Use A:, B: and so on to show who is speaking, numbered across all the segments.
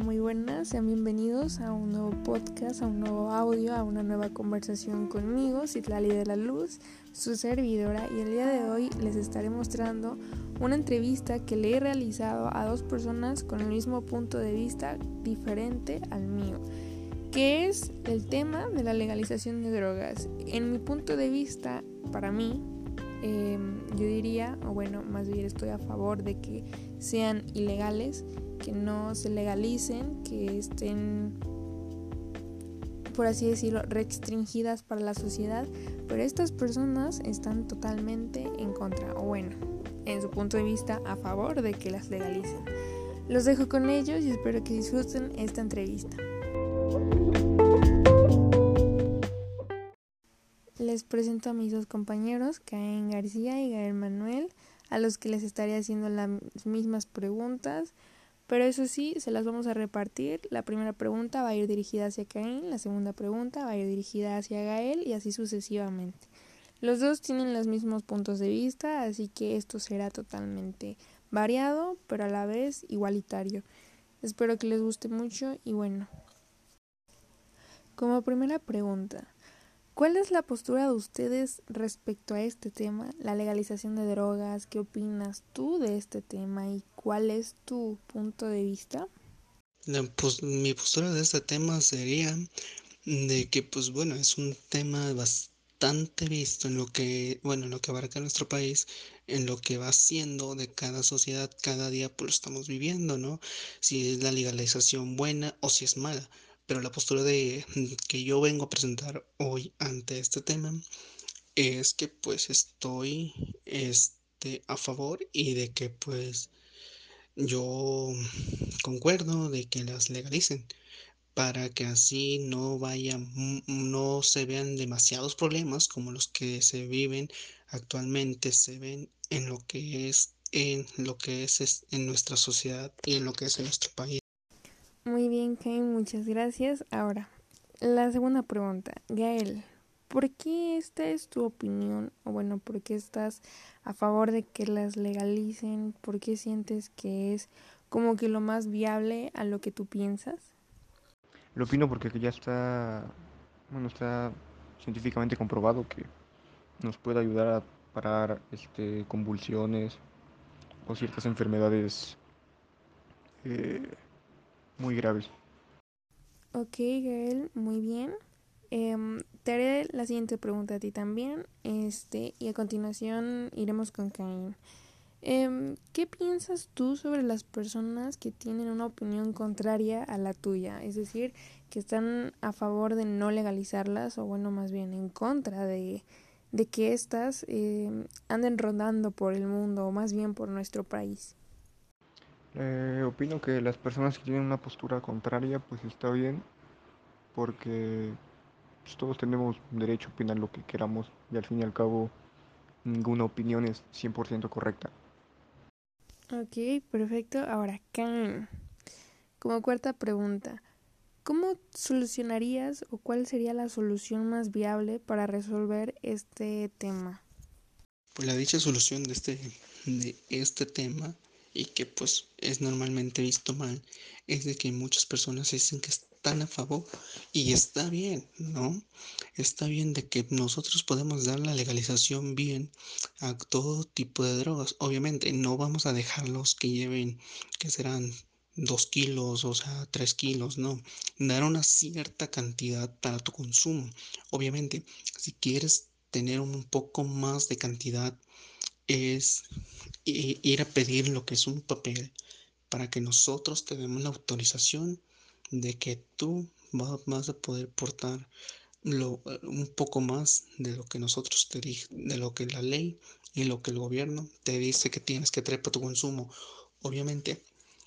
A: Muy buenas, sean bienvenidos a un nuevo podcast, a un nuevo audio, a una nueva conversación conmigo, Citlali de la Luz, su servidora, y el día de hoy les estaré mostrando una entrevista que le he realizado a dos personas con el mismo punto de vista diferente al mío, que es el tema de la legalización de drogas. En mi punto de vista, para mí, em, yo diría, o bueno, más bien estoy a favor de que sean ilegales que no se legalicen, que estén, por así decirlo, restringidas para la sociedad, pero estas personas están totalmente en contra, o bueno, en su punto de vista, a favor de que las legalicen. Los dejo con ellos y espero que disfruten esta entrevista. Les presento a mis dos compañeros, Caen García y Gael Manuel, a los que les estaré haciendo las mismas preguntas pero eso sí, se las vamos a repartir. La primera pregunta va a ir dirigida hacia Caín, la segunda pregunta va a ir dirigida hacia Gael y así sucesivamente. Los dos tienen los mismos puntos de vista, así que esto será totalmente variado, pero a la vez igualitario. Espero que les guste mucho y bueno. Como primera pregunta, ¿Cuál es la postura de ustedes respecto a este tema, la legalización de drogas? ¿Qué opinas tú de este tema y cuál es tu punto de vista?
B: Mi postura de este tema sería de que, pues bueno, es un tema bastante visto en lo que, bueno, en lo que abarca nuestro país, en lo que va siendo de cada sociedad, cada día pues lo estamos viviendo, ¿no? Si es la legalización buena o si es mala pero la postura de que yo vengo a presentar hoy ante este tema es que pues estoy este, a favor y de que pues yo concuerdo de que las legalicen para que así no vaya no se vean demasiados problemas como los que se viven actualmente se ven en lo que es en lo que es en nuestra sociedad y en lo que es en nuestro país
A: muy bien, Kay, muchas gracias. Ahora, la segunda pregunta. Gael, ¿por qué esta es tu opinión? O bueno, ¿por qué estás a favor de que las legalicen? ¿Por qué sientes que es como que lo más viable a lo que tú piensas?
C: Lo opino porque ya está, bueno, está científicamente comprobado que nos puede ayudar a parar este, convulsiones o ciertas enfermedades eh, muy graves.
A: Ok, Gael, muy bien. Em, te haré la siguiente pregunta a ti también. Este, y a continuación iremos con Cain. Em, ¿Qué piensas tú sobre las personas que tienen una opinión contraria a la tuya? Es decir, que están a favor de no legalizarlas o bueno, más bien en contra de, de que éstas em, anden rondando por el mundo o más bien por nuestro país.
C: Eh, opino que las personas que tienen una postura contraria, pues está bien, porque pues, todos tenemos derecho a opinar lo que queramos y al fin y al cabo ninguna opinión es 100% correcta.
A: Ok, perfecto. Ahora, Khan, como cuarta pregunta, ¿cómo solucionarías o cuál sería la solución más viable para resolver este tema?
B: Pues la dicha solución de este, de este tema y que pues es normalmente visto mal es de que muchas personas dicen que están a favor y está bien, ¿no? Está bien de que nosotros podemos dar la legalización bien a todo tipo de drogas. Obviamente no vamos a dejarlos que lleven, que serán dos kilos, o sea, tres kilos, no. Dar una cierta cantidad para tu consumo. Obviamente, si quieres tener un poco más de cantidad, es ir a pedir lo que es un papel para que nosotros te demos la autorización de que tú vas a poder portar lo, un poco más de lo que nosotros te de lo que la ley y lo que el gobierno te dice que tienes que traer para tu consumo. Obviamente,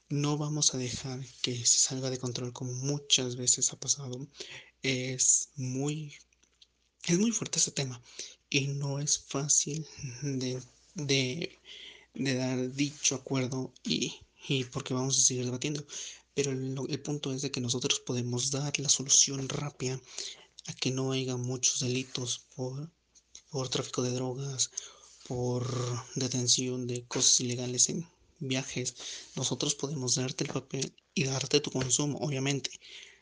B: no vamos a dejar que se salga de control como muchas veces ha pasado. Es muy, es muy fuerte ese tema y no es fácil de de, dar dicho acuerdo y, porque vamos a seguir debatiendo. Pero el, punto es de que nosotros podemos dar la solución rápida a que no haya muchos delitos por, por tráfico de drogas, por detención de cosas ilegales en viajes, nosotros podemos darte el papel y darte tu consumo, obviamente.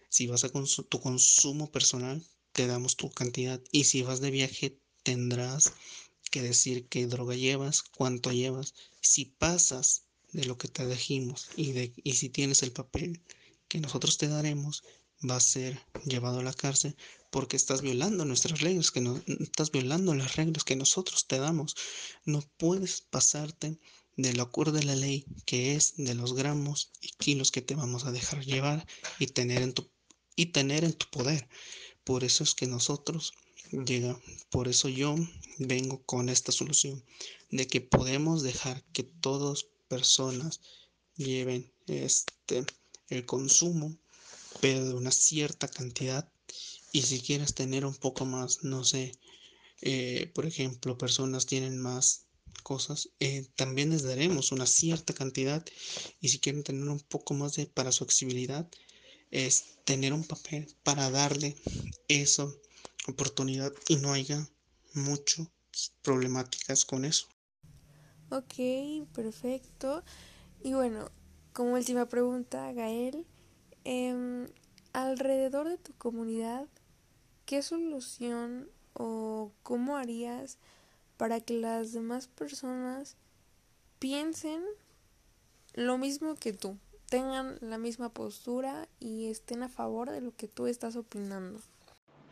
B: Si vas a tu consumo personal, te damos tu cantidad. Y si vas de viaje, tendrás que decir qué droga llevas, cuánto llevas. Si pasas de lo que te dijimos y, de, y si tienes el papel que nosotros te daremos, va a ser llevado a la cárcel porque estás violando nuestras reglas, que no estás violando las reglas que nosotros te damos. No puedes pasarte del acuerdo de la ley que es de los gramos y kilos que te vamos a dejar llevar y tener en tu y tener en tu poder. Por eso es que nosotros llega, por eso yo vengo con esta solución de que podemos dejar que todas personas lleven este el consumo pero de una cierta cantidad y si quieres tener un poco más, no sé, eh, por ejemplo, personas tienen más cosas, eh, también les daremos una cierta cantidad y si quieren tener un poco más de para su accesibilidad, es tener un papel para darle esa oportunidad y no haya muchas problemáticas con eso.
A: Ok, perfecto. Y bueno, como última pregunta, Gael, eh, alrededor de tu comunidad, ¿qué solución o cómo harías para que las demás personas piensen lo mismo que tú, tengan la misma postura y estén a favor de lo que tú estás opinando?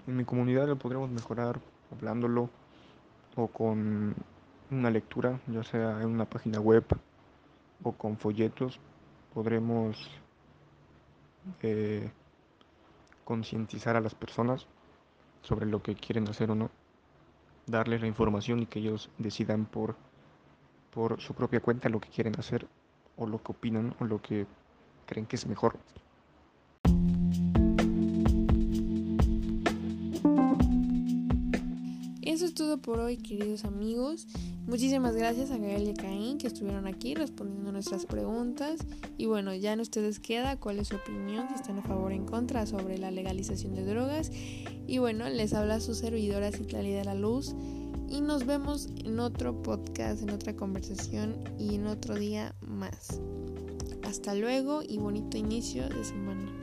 C: En mi comunidad lo podríamos mejorar hablándolo o con una lectura, ya sea en una página web o con folletos, podremos eh, concientizar a las personas sobre lo que quieren hacer o no, darles la información y que ellos decidan por, por su propia cuenta lo que quieren hacer o lo que opinan o lo que creen que es mejor.
A: Eso es todo por hoy, queridos amigos. Muchísimas gracias a Gael y a Caín que estuvieron aquí respondiendo nuestras preguntas. Y bueno, ya en ustedes queda cuál es su opinión, si están a favor o en contra sobre la legalización de drogas. Y bueno, les habla su servidora Citlali de la Luz. Y nos vemos en otro podcast, en otra conversación y en otro día más. Hasta luego y bonito inicio de semana.